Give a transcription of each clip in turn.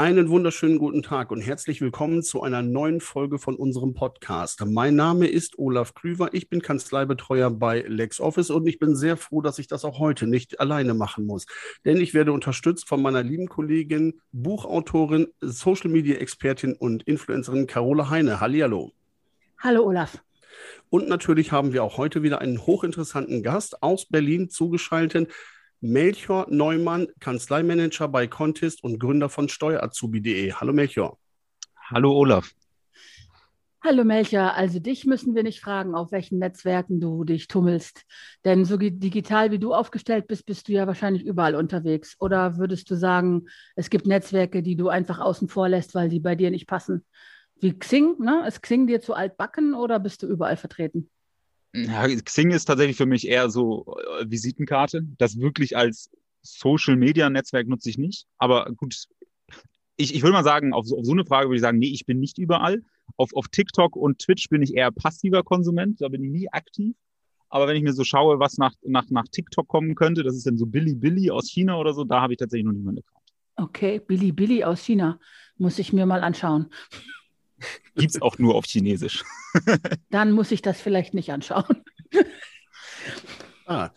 Einen wunderschönen guten Tag und herzlich willkommen zu einer neuen Folge von unserem Podcast. Mein Name ist Olaf Klüver, ich bin Kanzleibetreuer bei LexOffice und ich bin sehr froh, dass ich das auch heute nicht alleine machen muss. Denn ich werde unterstützt von meiner lieben Kollegin, Buchautorin, Social Media Expertin und Influencerin Carola Heine. Hallihallo. Hallo Olaf. Und natürlich haben wir auch heute wieder einen hochinteressanten Gast aus Berlin zugeschaltet. Melchior Neumann, Kanzleimanager bei Contest und Gründer von Steuerazubi.de. Hallo Melchior. Hallo Olaf. Hallo Melchior, also dich müssen wir nicht fragen, auf welchen Netzwerken du dich tummelst. Denn so digital wie du aufgestellt bist, bist du ja wahrscheinlich überall unterwegs. Oder würdest du sagen, es gibt Netzwerke, die du einfach außen vor lässt, weil die bei dir nicht passen? Wie Xing, ne? Ist Xing dir zu altbacken oder bist du überall vertreten? Ja, Xing ist tatsächlich für mich eher so äh, Visitenkarte. Das wirklich als Social Media Netzwerk nutze ich nicht. Aber gut, ich, ich würde mal sagen, auf so, auf so eine Frage würde ich sagen, nee, ich bin nicht überall. Auf, auf TikTok und Twitch bin ich eher passiver Konsument, da bin ich nie aktiv. Aber wenn ich mir so schaue, was nach, nach, nach TikTok kommen könnte, das ist dann so Billy Billy aus China oder so, da habe ich tatsächlich noch niemanden Account. Okay, Billy Billy aus China. Muss ich mir mal anschauen. Gibt es auch nur auf Chinesisch. Dann muss ich das vielleicht nicht anschauen. ah.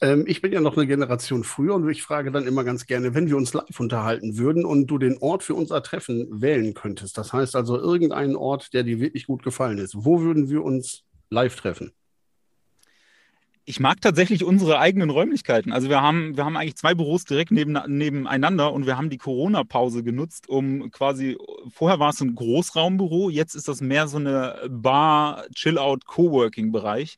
Ähm, ich bin ja noch eine Generation früher und ich frage dann immer ganz gerne, wenn wir uns live unterhalten würden und du den Ort für unser Treffen wählen könntest, das heißt also irgendeinen Ort, der dir wirklich gut gefallen ist, wo würden wir uns live treffen? Ich mag tatsächlich unsere eigenen Räumlichkeiten. Also wir haben, wir haben eigentlich zwei Büros direkt neben, nebeneinander und wir haben die Corona-Pause genutzt, um quasi, vorher war es ein Großraumbüro, jetzt ist das mehr so eine Bar, Chill-Out, Coworking-Bereich.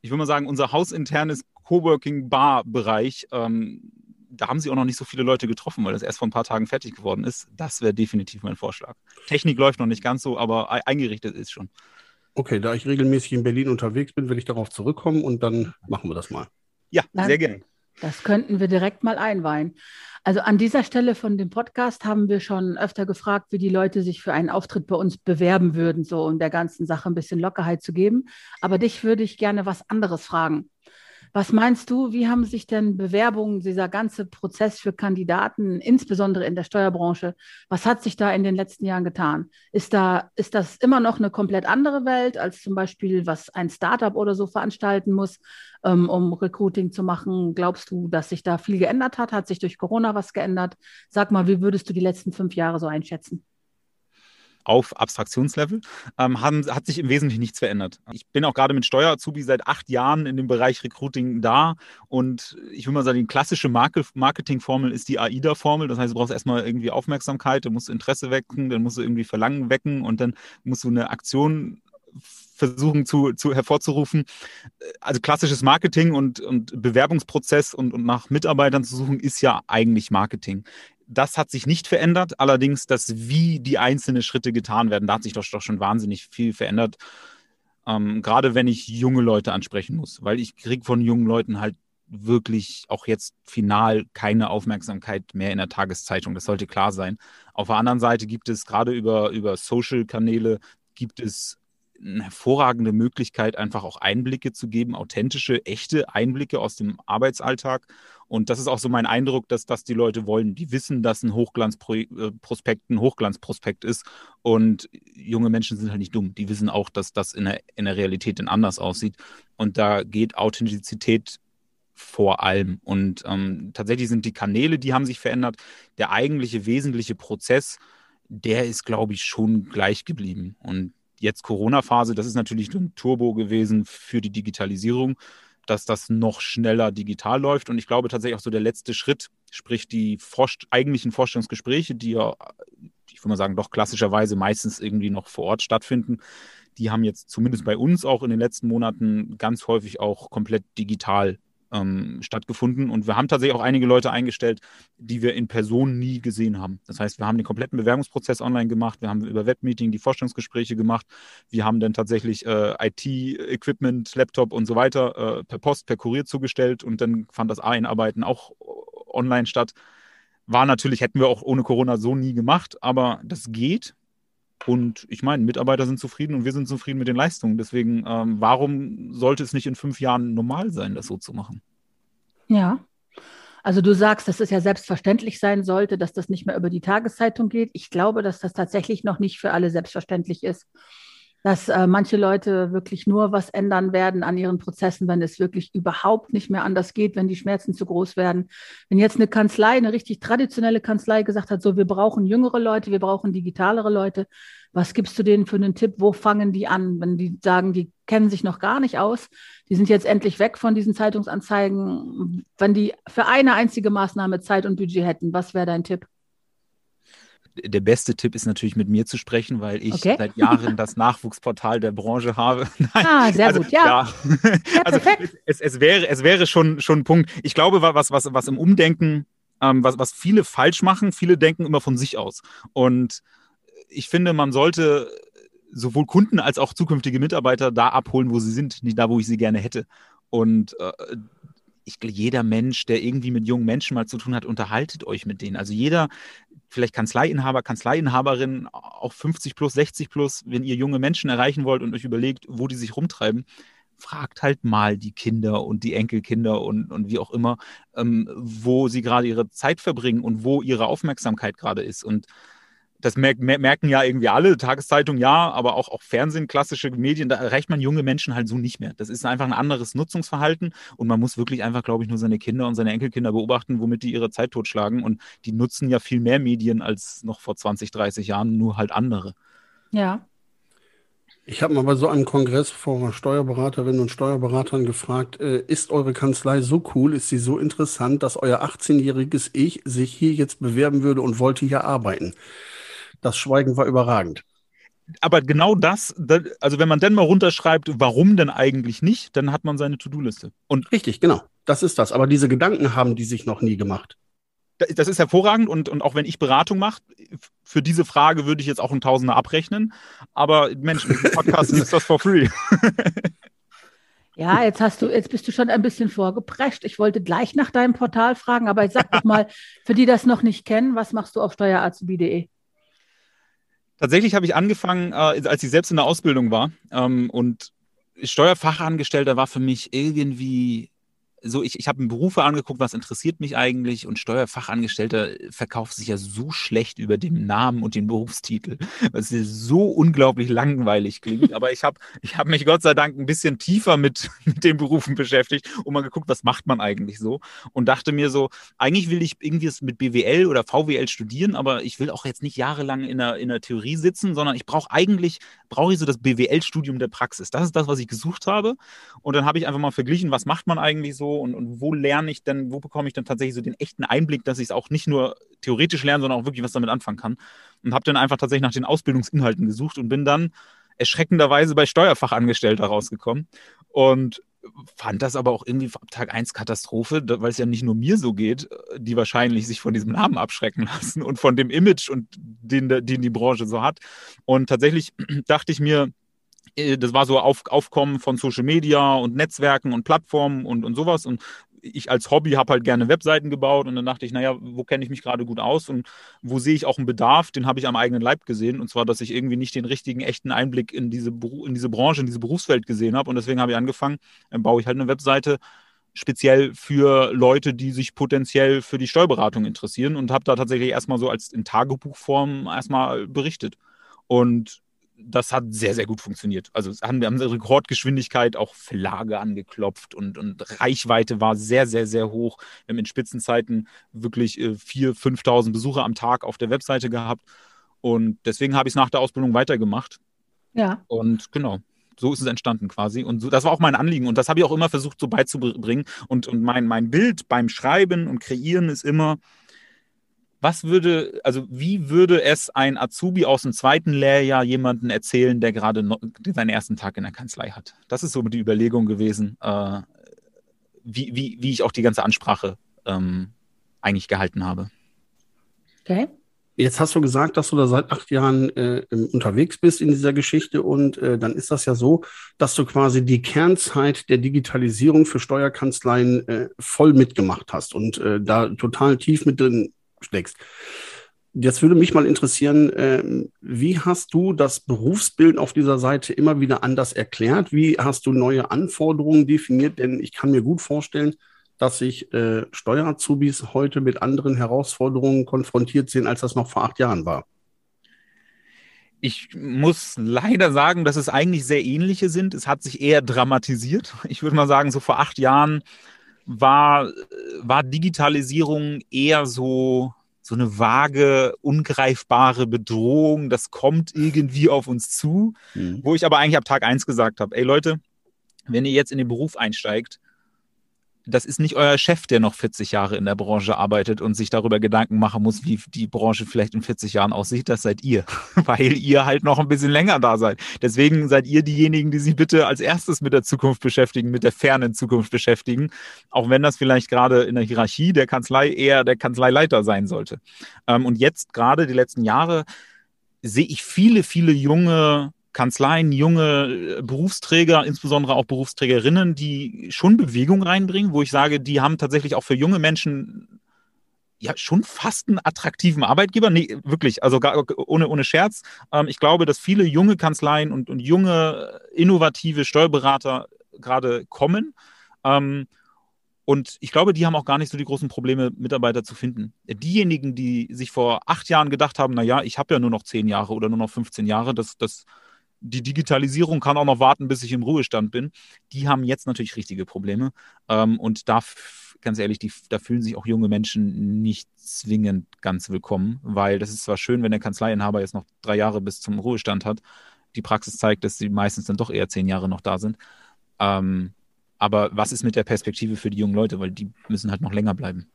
Ich würde mal sagen, unser hausinternes Coworking-Bar-Bereich, ähm, da haben sie auch noch nicht so viele Leute getroffen, weil das erst vor ein paar Tagen fertig geworden ist. Das wäre definitiv mein Vorschlag. Technik läuft noch nicht ganz so, aber eingerichtet ist schon. Okay, da ich regelmäßig in Berlin unterwegs bin, will ich darauf zurückkommen und dann machen wir das mal. Ja, Nein, sehr gerne. Das könnten wir direkt mal einweihen. Also an dieser Stelle von dem Podcast haben wir schon öfter gefragt, wie die Leute sich für einen Auftritt bei uns bewerben würden, so um der ganzen Sache ein bisschen Lockerheit zu geben. Aber dich würde ich gerne was anderes fragen. Was meinst du, wie haben sich denn Bewerbungen, dieser ganze Prozess für Kandidaten, insbesondere in der Steuerbranche, was hat sich da in den letzten Jahren getan? Ist, da, ist das immer noch eine komplett andere Welt als zum Beispiel, was ein Startup oder so veranstalten muss, ähm, um Recruiting zu machen? Glaubst du, dass sich da viel geändert hat? Hat sich durch Corona was geändert? Sag mal, wie würdest du die letzten fünf Jahre so einschätzen? Auf Abstraktionslevel, ähm, haben, hat sich im Wesentlichen nichts verändert. Ich bin auch gerade mit Steuerazubi seit acht Jahren in dem Bereich Recruiting da und ich will mal sagen, die klassische Marketingformel ist die AIDA-Formel. Das heißt, du brauchst erstmal irgendwie Aufmerksamkeit, du musst Interesse wecken, dann musst du irgendwie Verlangen wecken und dann musst du eine Aktion versuchen zu, zu hervorzurufen. Also klassisches Marketing und, und Bewerbungsprozess und, und nach Mitarbeitern zu suchen, ist ja eigentlich Marketing das hat sich nicht verändert. Allerdings, das wie die einzelnen Schritte getan werden, da hat sich doch, doch schon wahnsinnig viel verändert. Ähm, gerade wenn ich junge Leute ansprechen muss, weil ich kriege von jungen Leuten halt wirklich auch jetzt final keine Aufmerksamkeit mehr in der Tageszeitung. Das sollte klar sein. Auf der anderen Seite gibt es gerade über, über Social-Kanäle gibt es eine hervorragende Möglichkeit, einfach auch Einblicke zu geben, authentische, echte Einblicke aus dem Arbeitsalltag. Und das ist auch so mein Eindruck, dass das die Leute wollen. Die wissen, dass ein Hochglanzprospekt ein Hochglanzprospekt ist. Und junge Menschen sind halt nicht dumm. Die wissen auch, dass das in der, in der Realität dann anders aussieht. Und da geht Authentizität vor allem. Und ähm, tatsächlich sind die Kanäle, die haben sich verändert. Der eigentliche wesentliche Prozess, der ist, glaube ich, schon gleich geblieben. Und jetzt Corona-Phase, das ist natürlich ein Turbo gewesen für die Digitalisierung, dass das noch schneller digital läuft. Und ich glaube tatsächlich auch so der letzte Schritt, sprich die Forst eigentlichen Vorstellungsgespräche, die ja, ich würde mal sagen, doch klassischerweise meistens irgendwie noch vor Ort stattfinden, die haben jetzt zumindest bei uns auch in den letzten Monaten ganz häufig auch komplett digital ähm, stattgefunden. Und wir haben tatsächlich auch einige Leute eingestellt, die wir in Person nie gesehen haben. Das heißt, wir haben den kompletten Bewerbungsprozess online gemacht, wir haben über Webmeeting die Vorstellungsgespräche gemacht, wir haben dann tatsächlich äh, IT-Equipment, Laptop und so weiter äh, per Post, per Kurier zugestellt und dann fand das Einarbeiten auch online statt. War natürlich, hätten wir auch ohne Corona so nie gemacht, aber das geht. Und ich meine, Mitarbeiter sind zufrieden und wir sind zufrieden mit den Leistungen. Deswegen, ähm, warum sollte es nicht in fünf Jahren normal sein, das so zu machen? Ja. Also du sagst, dass es ja selbstverständlich sein sollte, dass das nicht mehr über die Tageszeitung geht. Ich glaube, dass das tatsächlich noch nicht für alle selbstverständlich ist dass äh, manche Leute wirklich nur was ändern werden an ihren Prozessen, wenn es wirklich überhaupt nicht mehr anders geht, wenn die Schmerzen zu groß werden. Wenn jetzt eine Kanzlei, eine richtig traditionelle Kanzlei gesagt hat, so wir brauchen jüngere Leute, wir brauchen digitalere Leute, was gibst du denen für einen Tipp? Wo fangen die an, wenn die sagen, die kennen sich noch gar nicht aus, die sind jetzt endlich weg von diesen Zeitungsanzeigen. Wenn die für eine einzige Maßnahme Zeit und Budget hätten, was wäre dein Tipp? Der beste Tipp ist natürlich mit mir zu sprechen, weil ich okay. seit Jahren das Nachwuchsportal der Branche habe. Nein, ah, sehr also, gut, ja. ja. ja also es, es, wäre, es wäre schon, schon ein Punkt. Ich glaube, was, was, was im Umdenken, ähm, was, was viele falsch machen, viele denken immer von sich aus. Und ich finde, man sollte sowohl Kunden als auch zukünftige Mitarbeiter da abholen, wo sie sind, nicht da, wo ich sie gerne hätte. Und äh, ich, jeder Mensch, der irgendwie mit jungen Menschen mal zu tun hat, unterhaltet euch mit denen. Also jeder, vielleicht Kanzleiinhaber, Kanzleiinhaberin, auch 50 plus, 60 plus, wenn ihr junge Menschen erreichen wollt und euch überlegt, wo die sich rumtreiben, fragt halt mal die Kinder und die Enkelkinder und, und wie auch immer, ähm, wo sie gerade ihre Zeit verbringen und wo ihre Aufmerksamkeit gerade ist. Und das merken ja irgendwie alle, Tageszeitung ja, aber auch, auch Fernsehen, klassische Medien, da erreicht man junge Menschen halt so nicht mehr. Das ist einfach ein anderes Nutzungsverhalten und man muss wirklich einfach, glaube ich, nur seine Kinder und seine Enkelkinder beobachten, womit die ihre Zeit totschlagen und die nutzen ja viel mehr Medien als noch vor 20, 30 Jahren, nur halt andere. Ja. Ich habe mal bei so einem Kongress vor Steuerberaterinnen und Steuerberatern gefragt, äh, ist eure Kanzlei so cool, ist sie so interessant, dass euer 18-jähriges Ich sich hier jetzt bewerben würde und wollte hier arbeiten? Das Schweigen war überragend. Aber genau das, also wenn man dann mal runterschreibt, warum denn eigentlich nicht, dann hat man seine To-Do-Liste. Richtig, genau. Das ist das. Aber diese Gedanken haben die sich noch nie gemacht. Das ist hervorragend und, und auch wenn ich Beratung mache, für diese Frage würde ich jetzt auch einen Tausender abrechnen. Aber Mensch, mit dem Podcast ist das for free. Ja, jetzt hast du, jetzt bist du schon ein bisschen vorgeprescht. Ich wollte gleich nach deinem Portal fragen, aber ich sag doch mal, für die das noch nicht kennen, was machst du auf steuerazubi.de? Tatsächlich habe ich angefangen, äh, als ich selbst in der Ausbildung war. Ähm, und Steuerfachangestellter war für mich irgendwie so, ich, ich habe mir Berufe angeguckt, was interessiert mich eigentlich und Steuerfachangestellter verkauft sich ja so schlecht über den Namen und den Berufstitel, was so unglaublich langweilig klingt. Aber ich habe ich hab mich Gott sei Dank ein bisschen tiefer mit, mit den Berufen beschäftigt und mal geguckt, was macht man eigentlich so und dachte mir so, eigentlich will ich irgendwie mit BWL oder VWL studieren, aber ich will auch jetzt nicht jahrelang in der, in der Theorie sitzen, sondern ich brauche eigentlich, brauche ich so das BWL-Studium der Praxis. Das ist das, was ich gesucht habe. Und dann habe ich einfach mal verglichen, was macht man eigentlich so und, und wo lerne ich denn, wo bekomme ich dann tatsächlich so den echten Einblick, dass ich es auch nicht nur theoretisch lerne, sondern auch wirklich was damit anfangen kann. Und habe dann einfach tatsächlich nach den Ausbildungsinhalten gesucht und bin dann erschreckenderweise bei Steuerfachangestellter rausgekommen. Und fand das aber auch irgendwie ab Tag 1 Katastrophe, weil es ja nicht nur mir so geht, die wahrscheinlich sich von diesem Namen abschrecken lassen und von dem Image und den, den die Branche so hat. Und tatsächlich dachte ich mir, das war so auf, Aufkommen von Social Media und Netzwerken und Plattformen und, und sowas. Und ich als Hobby habe halt gerne Webseiten gebaut und dann dachte ich, naja, wo kenne ich mich gerade gut aus und wo sehe ich auch einen Bedarf, den habe ich am eigenen Leib gesehen. Und zwar, dass ich irgendwie nicht den richtigen, echten Einblick in diese, in diese Branche, in diese Berufswelt gesehen habe. Und deswegen habe ich angefangen, dann baue ich halt eine Webseite speziell für Leute, die sich potenziell für die Steuerberatung interessieren und habe da tatsächlich erstmal so als in Tagebuchform erstmal berichtet. Und das hat sehr, sehr gut funktioniert. Also haben, wir haben Rekordgeschwindigkeit, auch Verlage angeklopft und, und Reichweite war sehr, sehr, sehr hoch. Wir haben in Spitzenzeiten wirklich äh, 4.000, 5.000 Besucher am Tag auf der Webseite gehabt. Und deswegen habe ich es nach der Ausbildung weitergemacht. Ja. Und genau, so ist es entstanden quasi. Und so, das war auch mein Anliegen. Und das habe ich auch immer versucht, so beizubringen. Und, und mein, mein Bild beim Schreiben und Kreieren ist immer, was würde, also wie würde es ein Azubi aus dem zweiten Lehrjahr jemanden erzählen, der gerade seinen ersten Tag in der Kanzlei hat? Das ist so die Überlegung gewesen, äh, wie, wie, wie ich auch die ganze Ansprache ähm, eigentlich gehalten habe. Okay. Jetzt hast du gesagt, dass du da seit acht Jahren äh, unterwegs bist in dieser Geschichte und äh, dann ist das ja so, dass du quasi die Kernzeit der Digitalisierung für Steuerkanzleien äh, voll mitgemacht hast und äh, da total tief mit drin steckst. Jetzt würde mich mal interessieren, äh, wie hast du das Berufsbild auf dieser Seite immer wieder anders erklärt? Wie hast du neue Anforderungen definiert? Denn ich kann mir gut vorstellen, dass sich äh, Steuerazubis heute mit anderen Herausforderungen konfrontiert sehen, als das noch vor acht Jahren war. Ich muss leider sagen, dass es eigentlich sehr ähnliche sind. Es hat sich eher dramatisiert. Ich würde mal sagen, so vor acht Jahren war, war Digitalisierung eher so, so eine vage, ungreifbare Bedrohung. Das kommt irgendwie auf uns zu. Mhm. Wo ich aber eigentlich ab Tag eins gesagt habe, ey Leute, wenn ihr jetzt in den Beruf einsteigt, das ist nicht euer Chef, der noch 40 Jahre in der Branche arbeitet und sich darüber Gedanken machen muss, wie die Branche vielleicht in 40 Jahren aussieht. Das seid ihr, weil ihr halt noch ein bisschen länger da seid. Deswegen seid ihr diejenigen, die sich bitte als erstes mit der Zukunft beschäftigen, mit der fernen Zukunft beschäftigen, auch wenn das vielleicht gerade in der Hierarchie der Kanzlei eher der Kanzleileiter sein sollte. Ähm, und jetzt gerade die letzten Jahre sehe ich viele, viele junge Kanzleien, junge äh, Berufsträger, insbesondere auch Berufsträgerinnen, die schon Bewegung reinbringen, wo ich sage, die haben tatsächlich auch für junge Menschen ja schon fast einen attraktiven Arbeitgeber. Nee, wirklich, also gar, ohne, ohne Scherz. Ähm, ich glaube, dass viele junge Kanzleien und, und junge, innovative Steuerberater gerade kommen. Ähm, und ich glaube, die haben auch gar nicht so die großen Probleme, Mitarbeiter zu finden. Diejenigen, die sich vor acht Jahren gedacht haben, naja, ich habe ja nur noch zehn Jahre oder nur noch 15 Jahre, das, das die Digitalisierung kann auch noch warten, bis ich im Ruhestand bin. Die haben jetzt natürlich richtige Probleme. Ähm, und da, ganz ehrlich, die, da fühlen sich auch junge Menschen nicht zwingend ganz willkommen, weil das ist zwar schön, wenn der Kanzleiinhaber jetzt noch drei Jahre bis zum Ruhestand hat. Die Praxis zeigt, dass sie meistens dann doch eher zehn Jahre noch da sind. Ähm, aber was ist mit der Perspektive für die jungen Leute? Weil die müssen halt noch länger bleiben.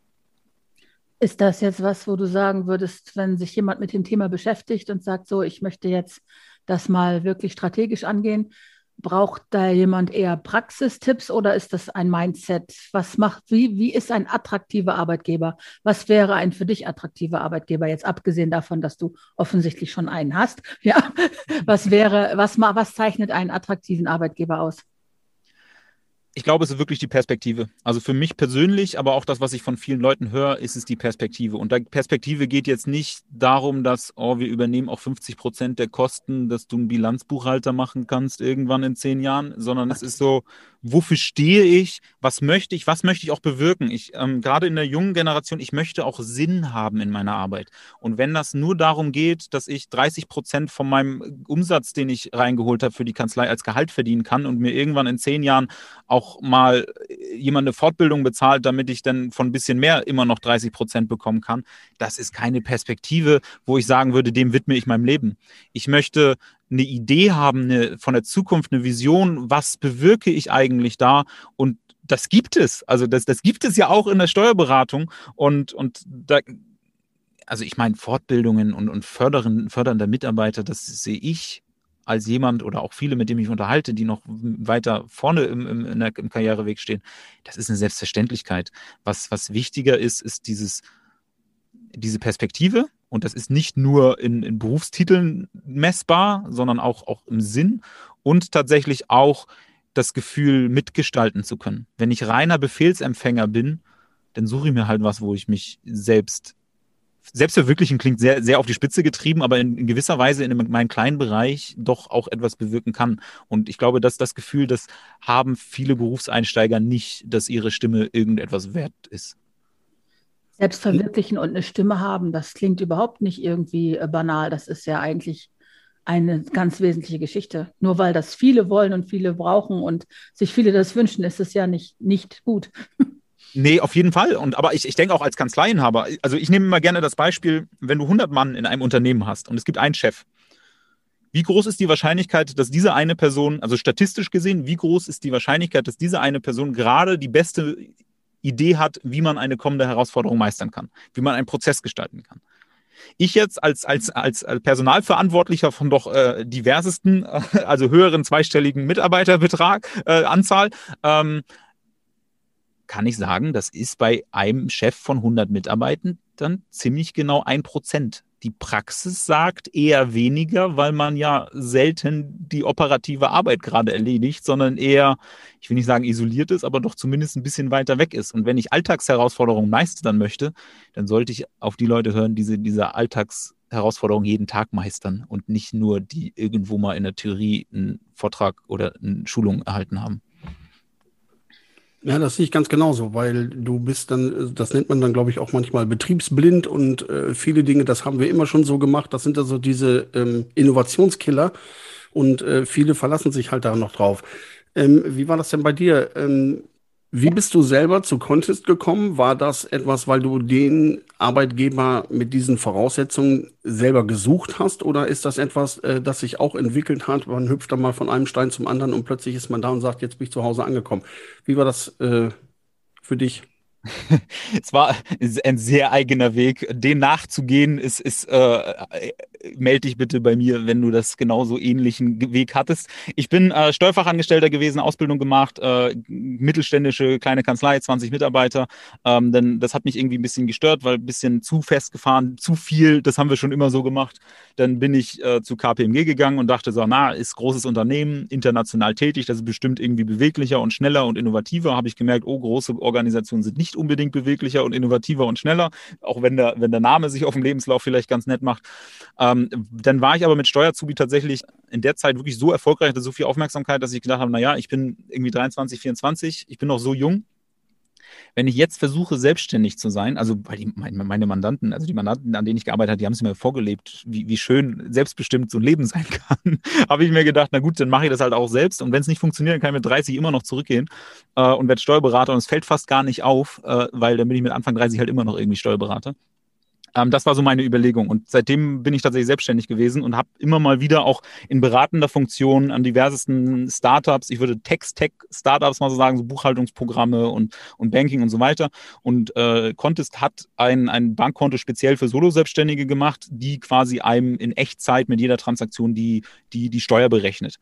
Ist das jetzt was, wo du sagen würdest, wenn sich jemand mit dem Thema beschäftigt und sagt, so, ich möchte jetzt das mal wirklich strategisch angehen? Braucht da jemand eher Praxistipps oder ist das ein Mindset? Was macht, wie, wie ist ein attraktiver Arbeitgeber? Was wäre ein für dich attraktiver Arbeitgeber? Jetzt abgesehen davon, dass du offensichtlich schon einen hast. Ja, was wäre, was, was zeichnet einen attraktiven Arbeitgeber aus? Ich glaube, es ist wirklich die Perspektive. Also für mich persönlich, aber auch das, was ich von vielen Leuten höre, ist es die Perspektive. Und Perspektive geht jetzt nicht darum, dass, oh, wir übernehmen auch 50 Prozent der Kosten, dass du einen Bilanzbuchhalter machen kannst irgendwann in zehn Jahren, sondern es ist so, wofür stehe ich, was möchte ich, was möchte ich auch bewirken. Ich, ähm, gerade in der jungen Generation, ich möchte auch Sinn haben in meiner Arbeit. Und wenn das nur darum geht, dass ich 30 Prozent von meinem Umsatz, den ich reingeholt habe für die Kanzlei, als Gehalt verdienen kann und mir irgendwann in zehn Jahren auch mal jemand eine Fortbildung bezahlt, damit ich dann von ein bisschen mehr immer noch 30 Prozent bekommen kann, das ist keine Perspektive, wo ich sagen würde, dem widme ich meinem Leben. Ich möchte eine Idee haben eine, von der Zukunft, eine Vision, was bewirke ich eigentlich da und das gibt es. Also das, das gibt es ja auch in der Steuerberatung und, und da, also ich meine, Fortbildungen und, und fördern, fördernder Mitarbeiter, das sehe ich als jemand oder auch viele, mit denen ich unterhalte, die noch weiter vorne im, im, der, im Karriereweg stehen, das ist eine Selbstverständlichkeit. Was, was wichtiger ist, ist dieses, diese Perspektive, und das ist nicht nur in, in Berufstiteln messbar, sondern auch, auch im Sinn und tatsächlich auch das Gefühl, mitgestalten zu können. Wenn ich reiner Befehlsempfänger bin, dann suche ich mir halt was, wo ich mich selbst, selbst verwirklichen klingt sehr, sehr auf die Spitze getrieben, aber in, in gewisser Weise in meinem kleinen Bereich doch auch etwas bewirken kann. Und ich glaube, dass das Gefühl, das haben viele Berufseinsteiger nicht, dass ihre Stimme irgendetwas wert ist. Selbst verwirklichen und eine Stimme haben, das klingt überhaupt nicht irgendwie äh, banal. Das ist ja eigentlich eine ganz wesentliche Geschichte. Nur weil das viele wollen und viele brauchen und sich viele das wünschen, ist es ja nicht, nicht gut. Nee, auf jeden Fall. Und, aber ich, ich denke auch als Kanzleienhaber, also ich nehme immer gerne das Beispiel, wenn du 100 Mann in einem Unternehmen hast und es gibt einen Chef. Wie groß ist die Wahrscheinlichkeit, dass diese eine Person, also statistisch gesehen, wie groß ist die Wahrscheinlichkeit, dass diese eine Person gerade die beste Idee hat, wie man eine kommende Herausforderung meistern kann, wie man einen Prozess gestalten kann. Ich jetzt als, als, als Personalverantwortlicher von doch äh, diversesten, äh, also höheren zweistelligen Mitarbeiterbetrag, äh, Anzahl, ähm, kann ich sagen, das ist bei einem Chef von 100 Mitarbeitern dann ziemlich genau ein Prozent die Praxis sagt, eher weniger, weil man ja selten die operative Arbeit gerade erledigt, sondern eher, ich will nicht sagen isoliert ist, aber doch zumindest ein bisschen weiter weg ist. Und wenn ich Alltagsherausforderungen meistern möchte, dann sollte ich auf die Leute hören, die diese Alltagsherausforderungen jeden Tag meistern und nicht nur die irgendwo mal in der Theorie einen Vortrag oder eine Schulung erhalten haben. Ja, das sehe ich ganz genauso, weil du bist dann, das nennt man dann, glaube ich, auch manchmal betriebsblind und äh, viele Dinge, das haben wir immer schon so gemacht. Das sind also diese ähm, Innovationskiller und äh, viele verlassen sich halt da noch drauf. Ähm, wie war das denn bei dir? Ähm, wie bist du selber zu Contest gekommen? War das etwas, weil du den Arbeitgeber mit diesen Voraussetzungen selber gesucht hast? Oder ist das etwas, äh, das sich auch entwickelt hat? Man hüpft dann mal von einem Stein zum anderen und plötzlich ist man da und sagt, jetzt bin ich zu Hause angekommen. Wie war das äh, für dich? es war ein sehr eigener Weg. Den nachzugehen, ist, ist äh, melde dich bitte bei mir, wenn du das genauso ähnlichen Weg hattest. Ich bin äh, Steuerfachangestellter gewesen, Ausbildung gemacht, äh, mittelständische kleine Kanzlei, 20 Mitarbeiter. Ähm, denn das hat mich irgendwie ein bisschen gestört, weil ein bisschen zu festgefahren, zu viel, das haben wir schon immer so gemacht. Dann bin ich äh, zu KPMG gegangen und dachte so, na, ist großes Unternehmen, international tätig, das ist bestimmt irgendwie beweglicher und schneller und innovativer. Habe ich gemerkt, oh, große Organisationen sind nicht unbedingt beweglicher und innovativer und schneller, auch wenn der, wenn der Name sich auf dem Lebenslauf vielleicht ganz nett macht. Ähm, dann war ich aber mit Steuerzubi tatsächlich in der Zeit wirklich so erfolgreich, hatte so viel Aufmerksamkeit, dass ich gedacht habe, naja, ich bin irgendwie 23, 24, ich bin noch so jung. Wenn ich jetzt versuche, selbstständig zu sein, also weil die, meine Mandanten, also die Mandanten, an denen ich gearbeitet habe, die haben es mir vorgelebt, wie, wie schön selbstbestimmt so ein Leben sein kann, habe ich mir gedacht, na gut, dann mache ich das halt auch selbst. Und wenn es nicht funktioniert, dann kann ich mit 30 immer noch zurückgehen äh, und werde Steuerberater. Und es fällt fast gar nicht auf, äh, weil dann bin ich mit Anfang 30 halt immer noch irgendwie Steuerberater. Ähm, das war so meine Überlegung. Und seitdem bin ich tatsächlich selbstständig gewesen und habe immer mal wieder auch in beratender Funktion an diversesten Startups, ich würde Text-Tech-Startups mal so sagen, so Buchhaltungsprogramme und, und Banking und so weiter. Und äh, Contest hat ein, ein Bankkonto speziell für Solo-Selbstständige gemacht, die quasi einem in Echtzeit mit jeder Transaktion die, die, die Steuer berechnet.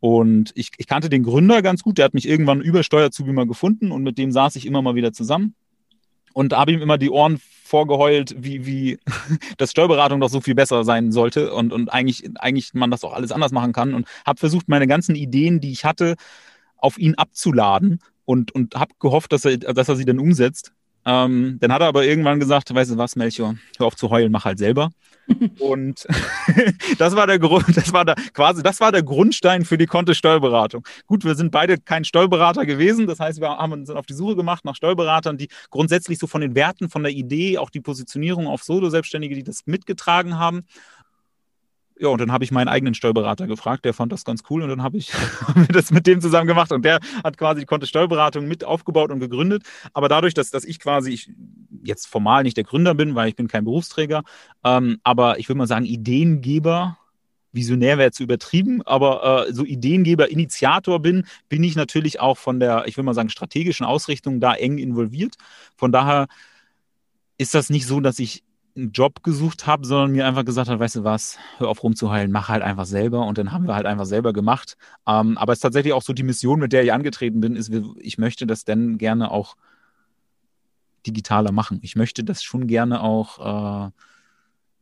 Und ich, ich kannte den Gründer ganz gut, der hat mich irgendwann über Steuerzubi mal gefunden und mit dem saß ich immer mal wieder zusammen und habe ihm immer die Ohren vorgeheult, wie, wie das Steuerberatung doch so viel besser sein sollte und, und eigentlich, eigentlich man das auch alles anders machen kann und habe versucht, meine ganzen Ideen, die ich hatte, auf ihn abzuladen und, und habe gehofft, dass er, dass er sie dann umsetzt. Ähm, dann hat er aber irgendwann gesagt, weißt du was, Melchior, hör auf zu heulen, mach halt selber. und das war der Grund, das war der quasi, das war der Grundstein für die Konte Steuerberatung. Gut, wir sind beide kein Steuerberater gewesen, das heißt, wir haben uns auf die Suche gemacht nach Steuerberatern, die grundsätzlich so von den Werten, von der Idee, auch die Positionierung auf Solo-Selbstständige, die das mitgetragen haben ja, und dann habe ich meinen eigenen Steuerberater gefragt, der fand das ganz cool und dann habe ich das mit dem zusammen gemacht und der hat quasi die Konto Steuerberatung mit aufgebaut und gegründet. Aber dadurch, dass, dass ich quasi ich jetzt formal nicht der Gründer bin, weil ich bin kein Berufsträger, ähm, aber ich würde mal sagen, Ideengeber, Visionär wäre zu übertrieben, aber äh, so Ideengeber, Initiator bin, bin ich natürlich auch von der, ich will mal sagen, strategischen Ausrichtung da eng involviert. Von daher ist das nicht so, dass ich einen Job gesucht habe, sondern mir einfach gesagt hat, weißt du was, hör auf rumzuheilen, mach halt einfach selber und dann haben wir halt einfach selber gemacht. Ähm, aber es ist tatsächlich auch so die Mission, mit der ich angetreten bin, ist, ich möchte das dann gerne auch digitaler machen. Ich möchte das schon gerne auch äh,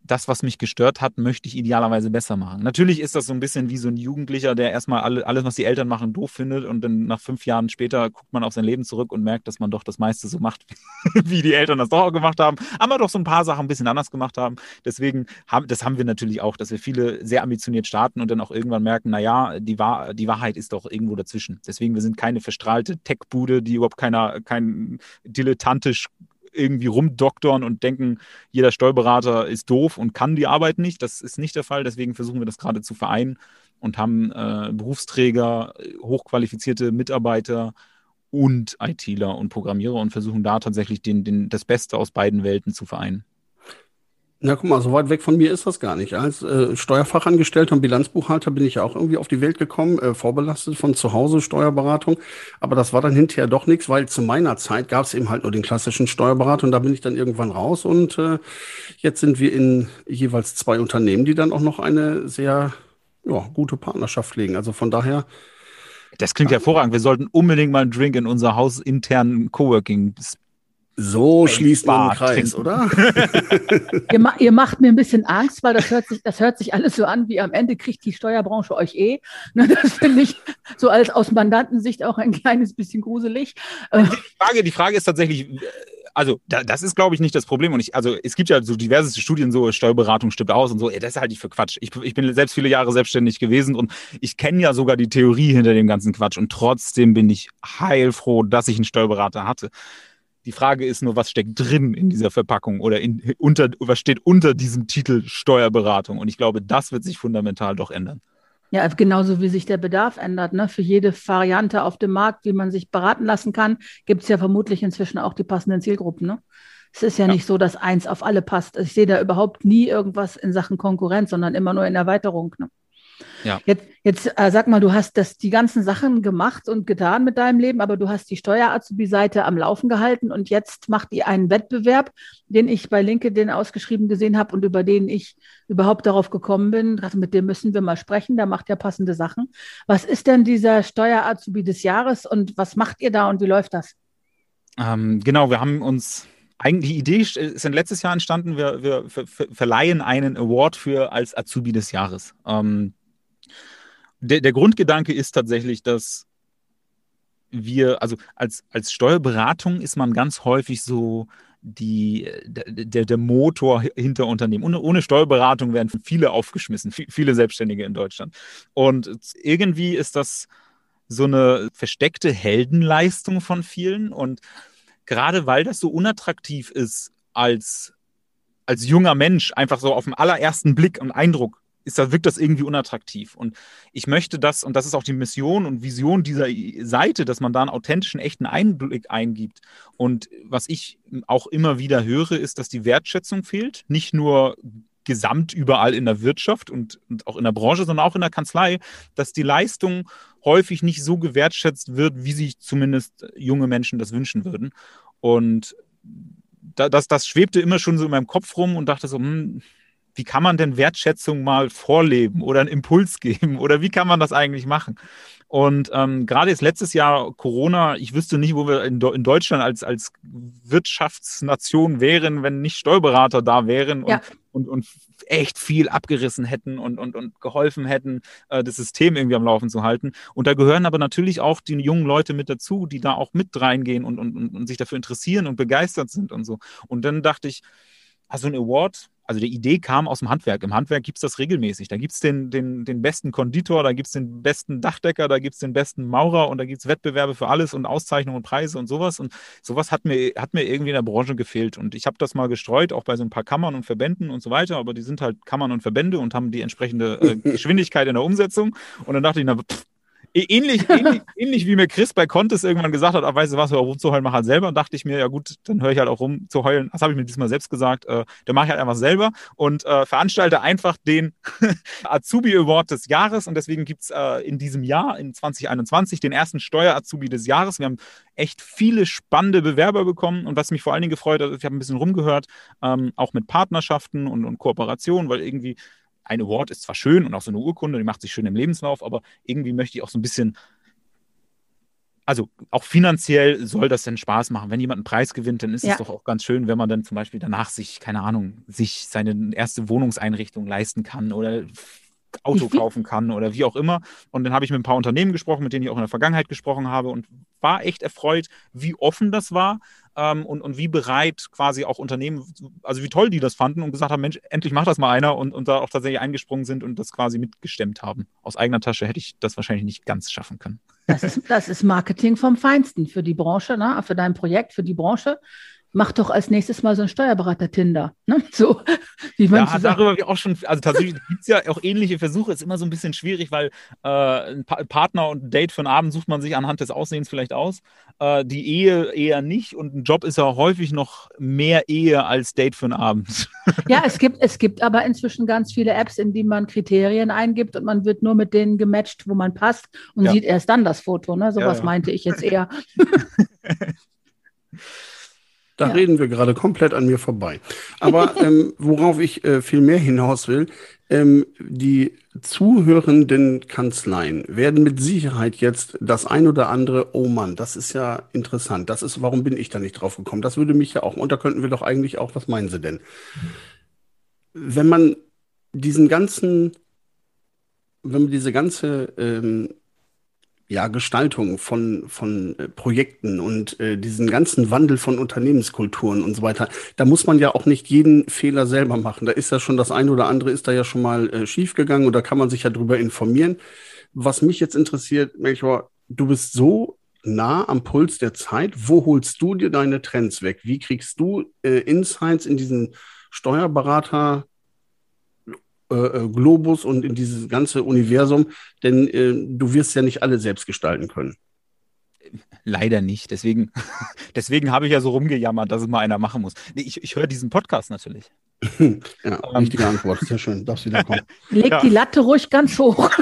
das, was mich gestört hat, möchte ich idealerweise besser machen. Natürlich ist das so ein bisschen wie so ein Jugendlicher, der erstmal alle, alles, was die Eltern machen, doof findet und dann nach fünf Jahren später guckt man auf sein Leben zurück und merkt, dass man doch das meiste so macht, wie die Eltern das doch auch gemacht haben, aber doch so ein paar Sachen ein bisschen anders gemacht haben. Deswegen haben, das haben wir natürlich auch, dass wir viele sehr ambitioniert starten und dann auch irgendwann merken, naja, die, Wahr, die Wahrheit ist doch irgendwo dazwischen. Deswegen, wir sind keine verstrahlte Tech-Bude, die überhaupt keiner, kein dilettantisch irgendwie rumdoktern und denken, jeder Steuerberater ist doof und kann die Arbeit nicht. Das ist nicht der Fall. Deswegen versuchen wir das gerade zu vereinen und haben äh, Berufsträger, hochqualifizierte Mitarbeiter und ITler und Programmierer und versuchen da tatsächlich den, den, das Beste aus beiden Welten zu vereinen. Na, guck mal, so weit weg von mir ist das gar nicht. Als äh, Steuerfachangestellter und Bilanzbuchhalter bin ich ja auch irgendwie auf die Welt gekommen, äh, vorbelastet von zu Hause Steuerberatung. Aber das war dann hinterher doch nichts, weil zu meiner Zeit gab es eben halt nur den klassischen Steuerberater und da bin ich dann irgendwann raus. Und äh, jetzt sind wir in jeweils zwei Unternehmen, die dann auch noch eine sehr ja, gute Partnerschaft legen. Also von daher. Das klingt hervorragend. Wir sollten unbedingt mal einen Drink in unser hausinternen Coworking So schließt man den Kreis, trinken. oder? ihr, ma ihr, macht mir ein bisschen Angst, weil das hört, sich, das hört sich alles so an, wie am Ende kriegt die Steuerbranche euch eh. Ne, das finde ich so als aus Mandantensicht auch ein kleines bisschen gruselig. Die Frage, die Frage ist tatsächlich, also da, das ist, glaube ich, nicht das Problem. Und ich, also es gibt ja so diverse Studien, so Steuerberatung stimmt aus und so. Ey, das ist halt nicht für Quatsch. Ich, ich bin selbst viele Jahre selbstständig gewesen und ich kenne ja sogar die Theorie hinter dem ganzen Quatsch. Und trotzdem bin ich heilfroh, dass ich einen Steuerberater hatte. Die Frage ist nur, was steckt drin in dieser Verpackung oder in, unter, was steht unter diesem Titel Steuerberatung? Und ich glaube, das wird sich fundamental doch ändern. Ja, genauso wie sich der Bedarf ändert. Ne? Für jede Variante auf dem Markt, wie man sich beraten lassen kann, gibt es ja vermutlich inzwischen auch die passenden Zielgruppen. Ne? Es ist ja, ja, nicht so, dass eins auf alle passt. Ich sehe da überhaupt nie irgendwas in Sachen Konkurrenz, sondern immer nur in Erweiterung. Ne? Ja. Jetzt, jetzt äh, sag mal, du hast das, die ganzen Sachen gemacht und getan mit deinem Leben, aber du hast die Steuer-Azubi-Seite am Laufen gehalten und jetzt macht ihr einen Wettbewerb, den ich bei LinkedIn ausgeschrieben gesehen habe und über den ich überhaupt darauf gekommen bin. Dachte, mit dem müssen wir mal sprechen, der macht ja passende Sachen. Was ist denn dieser Steuer-Azubi des Jahres und was macht ihr da und wie läuft das? Ähm, genau, wir haben uns eigentlich die Idee ist letztes Jahr entstanden. Wir, wir verleihen einen Award für als Azubi des Jahres. Ähm, der, der Grundgedanke ist tatsächlich, dass wir, also als, als Steuerberatung ist man ganz häufig so die, der, der Motor hinter Unternehmen. Ohne, ohne Steuerberatung werden viele aufgeschmissen, viele Selbstständige in Deutschland. Und irgendwie ist das so eine versteckte Heldenleistung von vielen. Und gerade weil das so unattraktiv ist als, als junger Mensch, einfach so auf den allerersten Blick und Eindruck ist, da wirkt das irgendwie unattraktiv. Und ich möchte das, und das ist auch die Mission und Vision dieser Seite, dass man da einen authentischen, echten Einblick eingibt. Und was ich auch immer wieder höre, ist, dass die Wertschätzung fehlt. Nicht nur gesamt überall in der Wirtschaft und, und auch in der Branche, sondern auch in der Kanzlei, dass die Leistung häufig nicht so gewertschätzt wird, wie sich zumindest junge Menschen das wünschen würden. Und das, das schwebte immer schon so in meinem Kopf rum und dachte so, hm, wie kann man denn Wertschätzung mal vorleben oder einen Impuls geben oder wie kann man das eigentlich machen? Und ähm, gerade jetzt letztes Jahr Corona, ich wüsste nicht, wo wir in, in, Deutschland als, als Wirtschaftsnation wären, wenn nicht Steuerberater da wären und, ja. und, und echt viel abgerissen hätten und, und, und geholfen hätten, äh, das System irgendwie am Laufen zu halten. Und da gehören aber natürlich auch die jungen Leute mit dazu, die da auch mit reingehen und, und, und, und sich dafür interessieren und begeistert sind und so. Und dann dachte ich, also ein Award, also die Idee kam aus dem Handwerk. Im Handwerk gibt es das regelmäßig. Da gibt es den, den, den besten Konditor, da gibt es den besten Dachdecker, da gibt es den besten Maurer und da gibt es Wettbewerbe für alles und Auszeichnungen und Preise und sowas. Und sowas hat mir, hat mir irgendwie in der Branche gefehlt. Und ich habe das mal gestreut, auch bei so ein paar Kammern und Verbänden und so weiter, aber die sind halt Kammern und Verbände und haben die entsprechende äh, Geschwindigkeit in der Umsetzung. Und dann dachte ich, na, pff, ähnlich, ähnlich, ähnlich wie mir Chris bei Contest irgendwann gesagt hat, ach, weißt du was, hör auf rumzuheulen, mach halt selber. Und dachte ich mir, ja gut, dann höre ich halt auch rum zu heulen. Das habe ich mir diesmal selbst gesagt. Äh, dann mache ich halt einfach selber und äh, veranstalte einfach den Azubi Award des Jahres. Und deswegen gibt es äh, in diesem Jahr, in 2021, den ersten Steuer-Azubi des Jahres. Wir haben echt viele spannende Bewerber bekommen. Und was mich vor allen Dingen gefreut hat, ich habe ein bisschen rumgehört, ähm, auch mit Partnerschaften und, und Kooperationen, weil irgendwie ein Award ist zwar schön und auch so eine Urkunde, die macht sich schön im Lebenslauf, aber irgendwie möchte ich auch so ein bisschen, also auch finanziell soll das denn Spaß machen. Wenn jemand einen Preis gewinnt, dann ist ja. es doch auch ganz schön, wenn man dann zum Beispiel danach sich, keine Ahnung, sich seine erste Wohnungseinrichtung leisten kann oder Auto kaufen kann oder wie auch immer. Und dann habe ich mit ein paar Unternehmen gesprochen, mit denen ich auch in der Vergangenheit gesprochen habe und war echt erfreut, wie offen das war ähm, und, und wie bereit quasi auch Unternehmen, also wie toll die das fanden und gesagt haben, Mensch, endlich macht das mal einer und, und da auch tatsächlich eingesprungen sind und das quasi mitgestemmt haben. Aus eigener Tasche hätte ich das wahrscheinlich nicht ganz schaffen können. Das ist, das ist Marketing vom Feinsten für die Branche, ne? für dein Projekt, für die Branche mach doch als nächstes mal so ein Steuerberater-Tinder. Ne? So, wie man ja, darüber habe ich auch schon, also tatsächlich gibt es ja auch ähnliche Versuche, ist immer so ein bisschen schwierig, weil äh, ein pa Partner und ein Date für einen Abend sucht man sich anhand des Aussehens vielleicht aus. Äh, die Ehe eher nicht und ein Job ist ja häufig noch mehr Ehe als Date für einen Abend. Ja, es gibt, es gibt aber inzwischen ganz viele Apps, in denen man Kriterien eingibt und man wird nur mit denen gematcht, wo man passt und ja. sieht erst dann das Foto. Ne? Sowas ja, ja. meinte ich jetzt eher. Da ja. reden wir gerade komplett an mir vorbei. Aber ähm, worauf ich äh, viel mehr hinaus will, ähm, die zuhörenden Kanzleien werden mit Sicherheit jetzt das ein oder andere, oh Mann, das ist ja interessant. Das ist, warum bin ich da nicht drauf gekommen? Das würde mich ja auch, und da könnten wir doch eigentlich auch, was meinen Sie denn? Wenn man diesen ganzen, wenn man diese ganze ähm, ja, Gestaltung von, von äh, Projekten und äh, diesen ganzen Wandel von Unternehmenskulturen und so weiter, da muss man ja auch nicht jeden Fehler selber machen. Da ist ja schon das eine oder andere ist da ja schon mal äh, schiefgegangen und da kann man sich ja drüber informieren. Was mich jetzt interessiert, Melchior, du bist so nah am Puls der Zeit. Wo holst du dir deine Trends weg? Wie kriegst du äh, Insights in diesen Steuerberater äh, äh, Globus und in dieses ganze Universum, denn äh, du wirst ja nicht alle selbst gestalten können. Leider nicht. Deswegen, deswegen habe ich ja so rumgejammert, dass es mal einer machen muss. Nee, ich, ich höre diesen Podcast natürlich. ja, ähm. richtige Antwort. Sehr schön. Darfst wieder kommen. Leg ja. die Latte ruhig ganz hoch.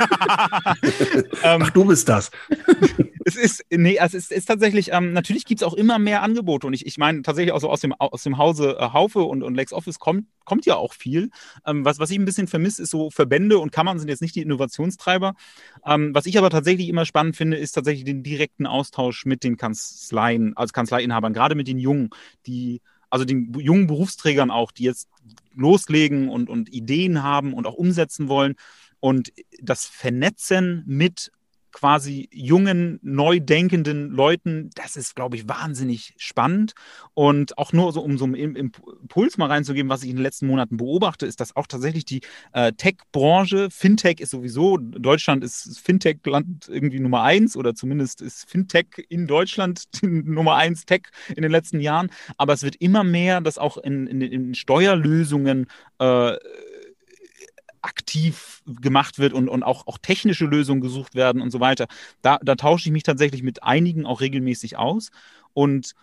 Ähm, Ach, du bist das. es ist, nee, es ist, ist tatsächlich, ähm, natürlich gibt es auch immer mehr Angebote. Und ich, ich meine tatsächlich auch so aus dem, aus dem Hause äh, Haufe und, und LexOffice kommt, kommt ja auch viel. Ähm, was, was ich ein bisschen vermisse, ist so Verbände und Kammern sind jetzt nicht die Innovationstreiber. Ähm, was ich aber tatsächlich immer spannend finde, ist tatsächlich den direkten Austausch mit den Kanzleien, als Kanzleiinhabern, gerade mit den Jungen, die also den jungen Berufsträgern auch, die jetzt loslegen und, und Ideen haben und auch umsetzen wollen. Und das Vernetzen mit quasi jungen, neu denkenden Leuten, das ist, glaube ich, wahnsinnig spannend. Und auch nur so, um so einen Impuls mal reinzugeben, was ich in den letzten Monaten beobachte, ist, dass auch tatsächlich die äh, Tech-Branche, Fintech ist sowieso, Deutschland ist Fintech-Land irgendwie Nummer eins oder zumindest ist Fintech in Deutschland Nummer eins Tech in den letzten Jahren. Aber es wird immer mehr, dass auch in, in, in Steuerlösungen äh, aktiv gemacht wird und, und auch, auch technische Lösungen gesucht werden und so weiter. Da, da tausche ich mich tatsächlich mit einigen auch regelmäßig aus. Und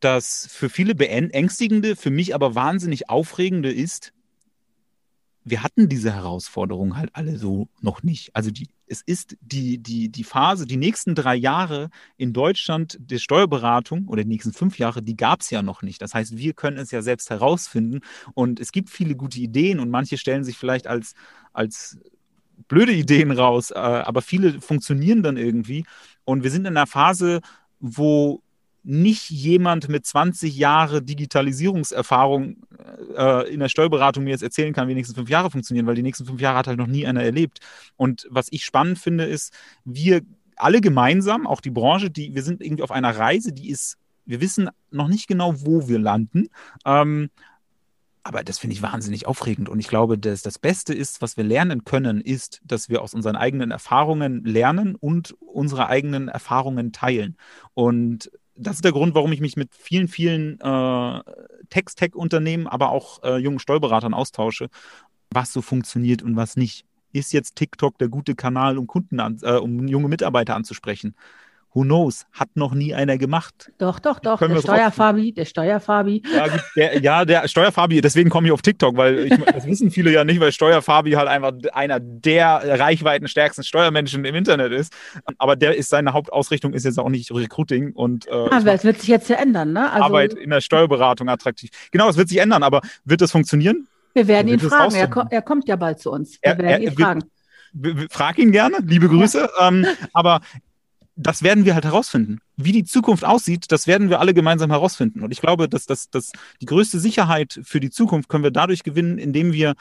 das für viele beängstigende, für mich aber wahnsinnig aufregende ist, wir hatten diese Herausforderung halt alle so noch nicht. Also die, es ist die, die, die Phase, die nächsten drei Jahre in Deutschland der Steuerberatung oder die nächsten fünf Jahre, die gab es ja noch nicht. Das heißt, wir können es ja selbst herausfinden und es gibt viele gute Ideen und manche stellen sich vielleicht als, als blöde Ideen raus, äh, aber viele funktionieren dann irgendwie. Und wir sind in einer Phase, wo nicht jemand mit 20 Jahre Digitalisierungserfahrung äh, in der Steuerberatung mir jetzt erzählen kann, wie die nächsten fünf Jahre funktionieren, weil die nächsten fünf Jahre hat halt noch nie einer erlebt. Und was ich spannend finde, ist, wir alle gemeinsam, auch die Branche, die, wir sind irgendwie auf einer Reise, die ist, wir wissen noch nicht genau, wo wir landen. Ähm, aber das finde ich wahnsinnig aufregend. Und ich glaube, dass das Beste ist, was wir lernen können, ist, dass wir aus unseren eigenen Erfahrungen lernen und unsere eigenen Erfahrungen teilen. Und das ist der Grund, warum ich mich mit vielen, vielen äh, Text-Tech-Unternehmen, aber auch äh, jungen Steuerberatern austausche, was so funktioniert und was nicht. Ist jetzt TikTok der gute Kanal, um Kunden an, äh, um junge Mitarbeiter anzusprechen? Who knows? Hat noch nie einer gemacht. Doch, doch, doch. Der Steuerfabi, der Steuerfabi. Ja, der, ja, der Steuerfabi, deswegen komme ich auf TikTok, weil ich, das wissen viele ja nicht, weil Steuerfabi halt einfach einer der reichweitenstärksten Steuermenschen im Internet ist. Aber der ist seine Hauptausrichtung ist jetzt auch nicht Recruiting und äh, ah, das wird sich jetzt ja ändern, ne? Also, Arbeit in der Steuerberatung attraktiv. Genau, das wird sich ändern, aber wird das funktionieren? Wir werden ihn fragen. Er, ko er, kommt ja bald zu uns. Wir er, werden ihn fragen. Frag ihn gerne, liebe Grüße. Ja. Ähm, aber das werden wir halt herausfinden. Wie die Zukunft aussieht, das werden wir alle gemeinsam herausfinden. Und ich glaube, dass, dass, dass die größte Sicherheit für die Zukunft können wir dadurch gewinnen, indem wir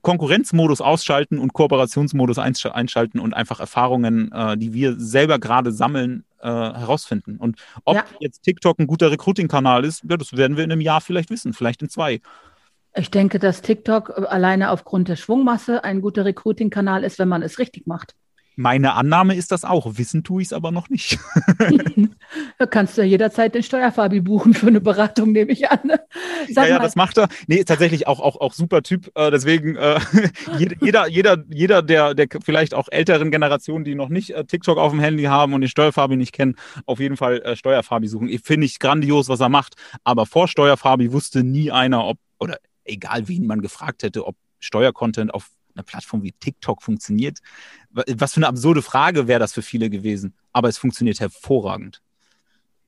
Konkurrenzmodus ausschalten und Kooperationsmodus einschalten und einfach Erfahrungen, äh, die wir selber gerade sammeln, äh, herausfinden. Und ob ja. jetzt TikTok ein guter Recruiting-Kanal ist, ja, das werden wir in einem Jahr vielleicht wissen, vielleicht in zwei. Ich denke, dass TikTok alleine aufgrund der Schwungmasse ein guter Recruiting-Kanal ist, wenn man es richtig macht. Meine Annahme ist das auch. Wissen tue ich es aber noch nicht. da kannst du ja jederzeit den Steuerfabi buchen für eine Beratung, nehme ich an. Sag ja, ja, das macht er. Nee, tatsächlich auch, auch, auch super Typ. Äh, deswegen, äh, jeder, jeder, jeder der, der vielleicht auch älteren Generationen, die noch nicht äh, TikTok auf dem Handy haben und den Steuerfabi nicht kennen, auf jeden Fall Steuerfabi suchen. Finde ich grandios, was er macht. Aber vor Steuerfabi wusste nie einer, ob, oder egal wen man gefragt hätte, ob Steuercontent auf einer Plattform wie TikTok funktioniert. Was für eine absurde Frage wäre das für viele gewesen. Aber es funktioniert hervorragend.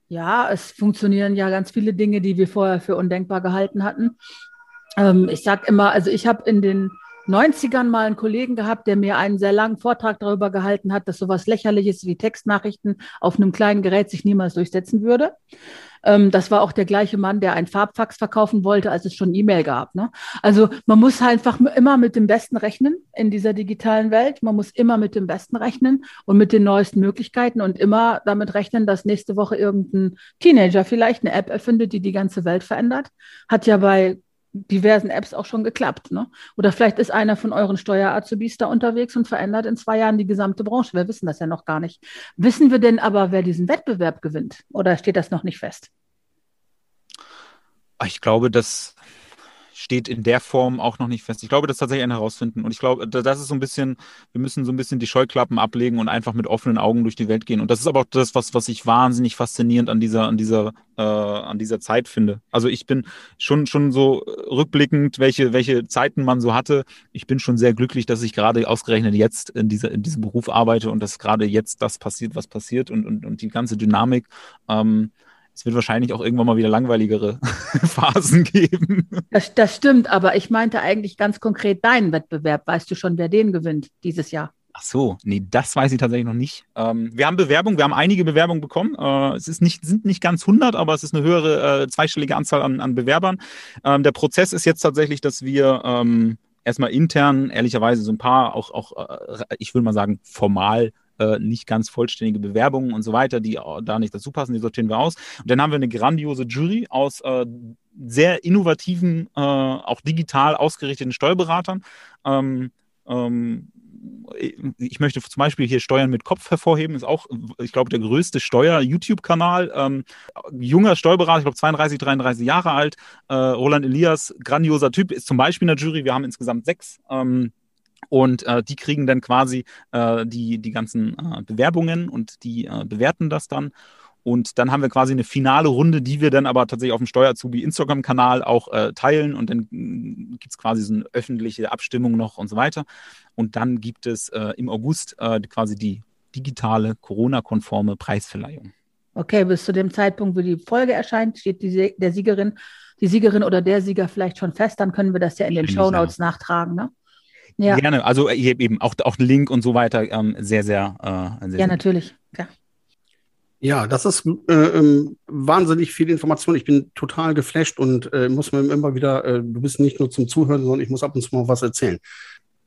Ja, es funktionieren ja ganz viele Dinge, die wir vorher für undenkbar gehalten hatten. Ähm, ich sage immer, also ich habe in den 90ern mal einen Kollegen gehabt, der mir einen sehr langen Vortrag darüber gehalten hat, dass sowas lächerliches wie Textnachrichten auf einem kleinen Gerät sich niemals durchsetzen würde. Ähm, das war auch der gleiche Mann, der ein Farbfax verkaufen wollte, als es schon E-Mail gab. Ne? Also man muss einfach immer mit dem Besten rechnen in dieser digitalen Welt. Man muss immer mit dem Besten rechnen und mit den neuesten Möglichkeiten und immer damit rechnen, dass nächste Woche irgendein Teenager vielleicht eine App erfindet, die die ganze Welt verändert. Hat ja bei diversen Apps auch schon geklappt. Ne? Oder vielleicht ist einer von euren Steuerazubis da unterwegs und verändert in zwei Jahren die gesamte Branche. Wir wissen das ja noch gar nicht. Wissen wir denn aber, wer diesen Wettbewerb gewinnt? Oder steht das noch nicht fest? Ich glaube, das steht in der Form auch noch nicht fest. Ich glaube, das ist tatsächlich ein Herausfinden. Und ich glaube, das ist so ein bisschen, wir müssen so ein bisschen die Scheuklappen ablegen und einfach mit offenen Augen durch die Welt gehen. Und das ist aber auch das, was, was ich wahnsinnig faszinierend an dieser, an dieser, äh, an dieser Zeit finde. Also ich bin schon, schon so rückblickend, welche, welche Zeiten man so hatte. Ich bin schon sehr glücklich, dass ich gerade ausgerechnet jetzt in, dieser, in diesem Beruf arbeite und dass gerade jetzt das passiert, was passiert und, und, und die ganze Dynamik. Ähm, es wird wahrscheinlich auch irgendwann mal wieder langweiligere Phasen geben. Das, das stimmt, aber ich meinte eigentlich ganz konkret deinen Wettbewerb. Weißt du schon, wer den gewinnt dieses Jahr? Ach so, nee, das weiß ich tatsächlich noch nicht. Ähm, wir haben Bewerbungen, wir haben einige Bewerbungen bekommen. Äh, es ist nicht, sind nicht ganz 100, aber es ist eine höhere äh, zweistellige Anzahl an, an Bewerbern. Ähm, der Prozess ist jetzt tatsächlich, dass wir ähm, erstmal intern, ehrlicherweise, so ein paar auch, auch äh, ich würde mal sagen, formal äh, nicht ganz vollständige Bewerbungen und so weiter, die da nicht dazu passen, die sortieren wir aus. Und dann haben wir eine grandiose Jury aus äh, sehr innovativen, äh, auch digital ausgerichteten Steuerberatern. Ähm, ähm, ich möchte zum Beispiel hier Steuern mit Kopf hervorheben, ist auch, ich glaube, der größte Steuer-YouTube-Kanal. Ähm, junger Steuerberater, ich glaube 32, 33 Jahre alt. Äh, Roland Elias, grandioser Typ, ist zum Beispiel in der Jury. Wir haben insgesamt sechs. Ähm, und äh, die kriegen dann quasi äh, die, die ganzen äh, Bewerbungen und die äh, bewerten das dann. Und dann haben wir quasi eine finale Runde, die wir dann aber tatsächlich auf dem Steuerazubi Instagram-Kanal auch äh, teilen. Und dann mm, gibt es quasi so eine öffentliche Abstimmung noch und so weiter. Und dann gibt es äh, im August quasi die digitale Corona-konforme Preisverleihung. Okay, bis zu dem Zeitpunkt, wo die Folge erscheint, steht die, der Siegerin, die Siegerin oder der Sieger vielleicht schon fest. Dann können wir das ja in den Show Notes nachtragen. Ne? Ja. Gerne. Also äh, eben auch, auch Link und so weiter ähm, sehr, sehr, äh, sehr. Ja, natürlich. Ja. Ja, das ist äh, ähm, wahnsinnig viel Information. Ich bin total geflasht und äh, muss mir immer wieder, äh, du bist nicht nur zum Zuhören, sondern ich muss ab und zu mal was erzählen.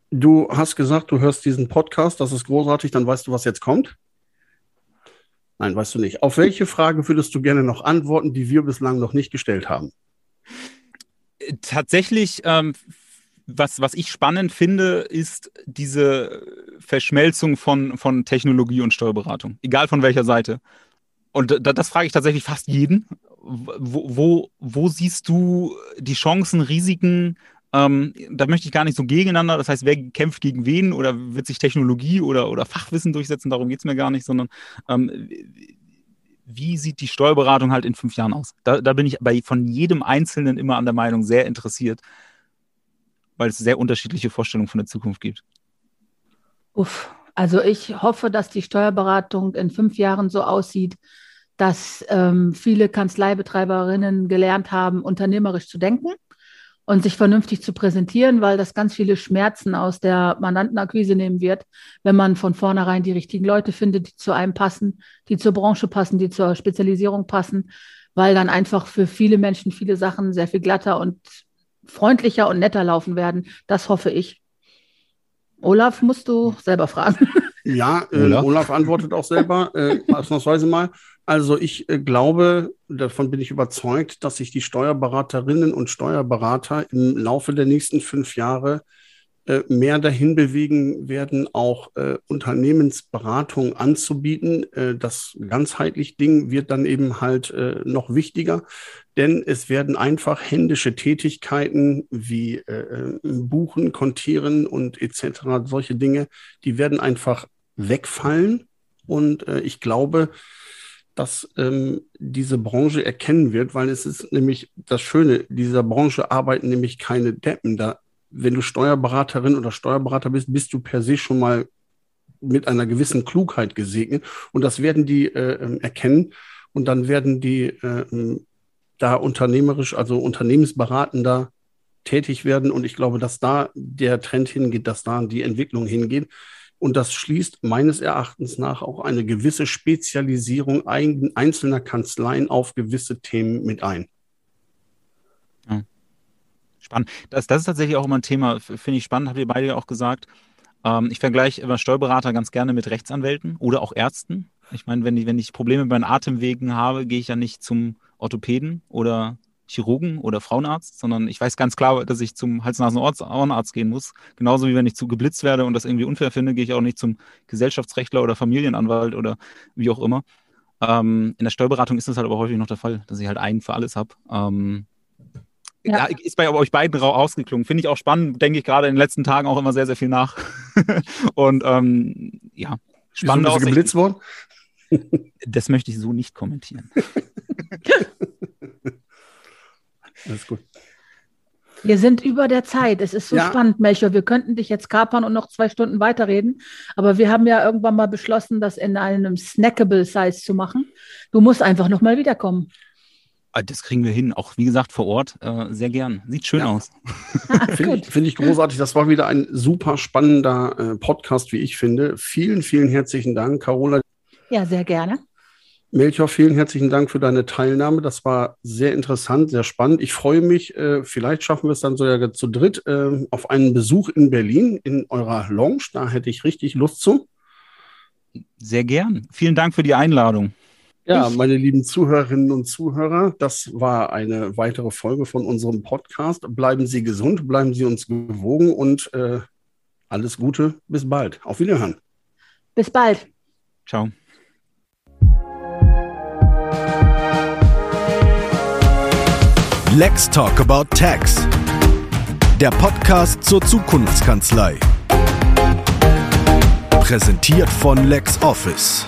Du hast gesagt, du hörst diesen Podcast, das ist großartig, dann weißt du, was jetzt kommt? Nein, weißt du nicht. Auf welche Frage würdest du gerne noch antworten, die wir bislang noch nicht gestellt haben? Tatsächlich ähm, was, was ich spannend finde, ist diese Verschmelzung von, von Technologie und Steuerberatung, egal von welcher Seite. Und da, das frage ich tatsächlich fast jeden. Wo, wo, wo siehst du die Chancen, Risiken? Ähm, da möchte ich gar nicht so gegeneinander. Das heißt, wer kämpft gegen wen oder wird sich Technologie oder, oder Fachwissen durchsetzen? Darum geht es mir gar nicht, sondern ähm, wie sieht die Steuerberatung halt in fünf Jahren aus? Da, da bin ich bei von jedem Einzelnen immer an der Meinung sehr interessiert weil es sehr unterschiedliche Vorstellungen von der Zukunft gibt? Uff, also ich hoffe, dass die Steuerberatung in fünf Jahren so aussieht, dass ähm, viele Kanzleibetreiberinnen gelernt haben, unternehmerisch zu denken und sich vernünftig zu präsentieren, weil das ganz viele Schmerzen aus der Mandantenakquise nehmen wird, wenn man von vornherein die richtigen Leute findet, die zu einem passen, die zur Branche passen, die zur Spezialisierung passen, weil dann einfach für viele Menschen viele Sachen sehr viel glatter und freundlicher und netter laufen werden. Das hoffe ich. Olaf, musst du selber fragen. Ja, äh, Olaf. Olaf. antwortet auch selber, äh, ausnahmsweise mal. Also ich äh, glaube, davon bin ich überzeugt, dass sich die Steuerberaterinnen und Steuerberater im Laufe der nächsten fünf Jahre äh, mehr dahin bewegen werden, auch äh, Unternehmensberatung anzubieten. Äh, das ganzheitlich Ding wird dann eben halt äh, noch wichtiger, denn es werden einfach händische Tätigkeiten wie äh, äh, Buchen, Kontieren und etc., solche Dinge, die werden einfach wegfallen. Und ich glaube, dass ähm, diese Branche erkennen wird, weil es ist nämlich das Schöne, dieser Branche arbeiten nämlich keine Deppen. Da wenn du Steuerberaterin oder Steuerberater bist, bist du per se schon mal mit einer gewissen Klugheit gesegnet. Und das werden die äh, ähm, erkennen. und dann werden die äh, da unternehmerisch, also unternehmensberatender tätig werden. Und ich glaube, dass da der Trend hingeht, dass da die Entwicklung hingeht. Und das schließt meines Erachtens nach auch eine gewisse Spezialisierung einzelner Kanzleien auf gewisse Themen mit ein. Ja. Spannend. Das, das ist tatsächlich auch immer ein Thema, finde ich spannend, habt ihr beide ja auch gesagt. Ähm, ich vergleiche immer Steuerberater ganz gerne mit Rechtsanwälten oder auch Ärzten. Ich meine, wenn ich, wenn ich Probleme bei den Atemwegen habe, gehe ich ja nicht zum Orthopäden oder Chirurgen oder Frauenarzt, sondern ich weiß ganz klar, dass ich zum Hals-Nasen-Ohrenarzt gehen muss. Genauso wie wenn ich zu geblitzt werde und das irgendwie unfair finde, gehe ich auch nicht zum Gesellschaftsrechtler oder Familienanwalt oder wie auch immer. Ähm, in der Steuerberatung ist das halt aber häufig noch der Fall, dass ich halt einen für alles habe. Ähm, ja. ja. ist bei euch beiden rausgeklungen. Finde ich auch spannend, denke ich gerade in den letzten Tagen auch immer sehr, sehr viel nach. und ähm, ja, spannend. Bist du geblitzt worden? Das möchte ich so nicht kommentieren. Alles gut. Wir sind über der Zeit. Es ist so ja. spannend, Melchior. Wir könnten dich jetzt kapern und noch zwei Stunden weiterreden. Aber wir haben ja irgendwann mal beschlossen, das in einem snackable Size zu machen. Du musst einfach noch mal wiederkommen. Ah, das kriegen wir hin. Auch wie gesagt vor Ort äh, sehr gern. Sieht schön ja. aus. finde ich, find ich, großartig. Das war wieder ein super spannender äh, Podcast, wie ich finde. Vielen, vielen herzlichen Dank, Carola. Ja, sehr gerne. Melchior, vielen herzlichen Dank für deine Teilnahme. Das war sehr interessant, sehr spannend. Ich freue mich, äh, vielleicht schaffen wir es dann sogar zu dritt äh, auf einen Besuch in Berlin in eurer Lounge. Da hätte ich richtig Lust zu. Sehr gern. Vielen Dank für die Einladung. Ja, meine lieben Zuhörerinnen und Zuhörer, das war eine weitere Folge von unserem Podcast. Bleiben Sie gesund, bleiben Sie uns gewogen und äh, alles Gute. Bis bald. Auf Wiederhören. Bis bald. Ciao. Lex Talk About Tax. Der Podcast zur Zukunftskanzlei. Präsentiert von LexOffice.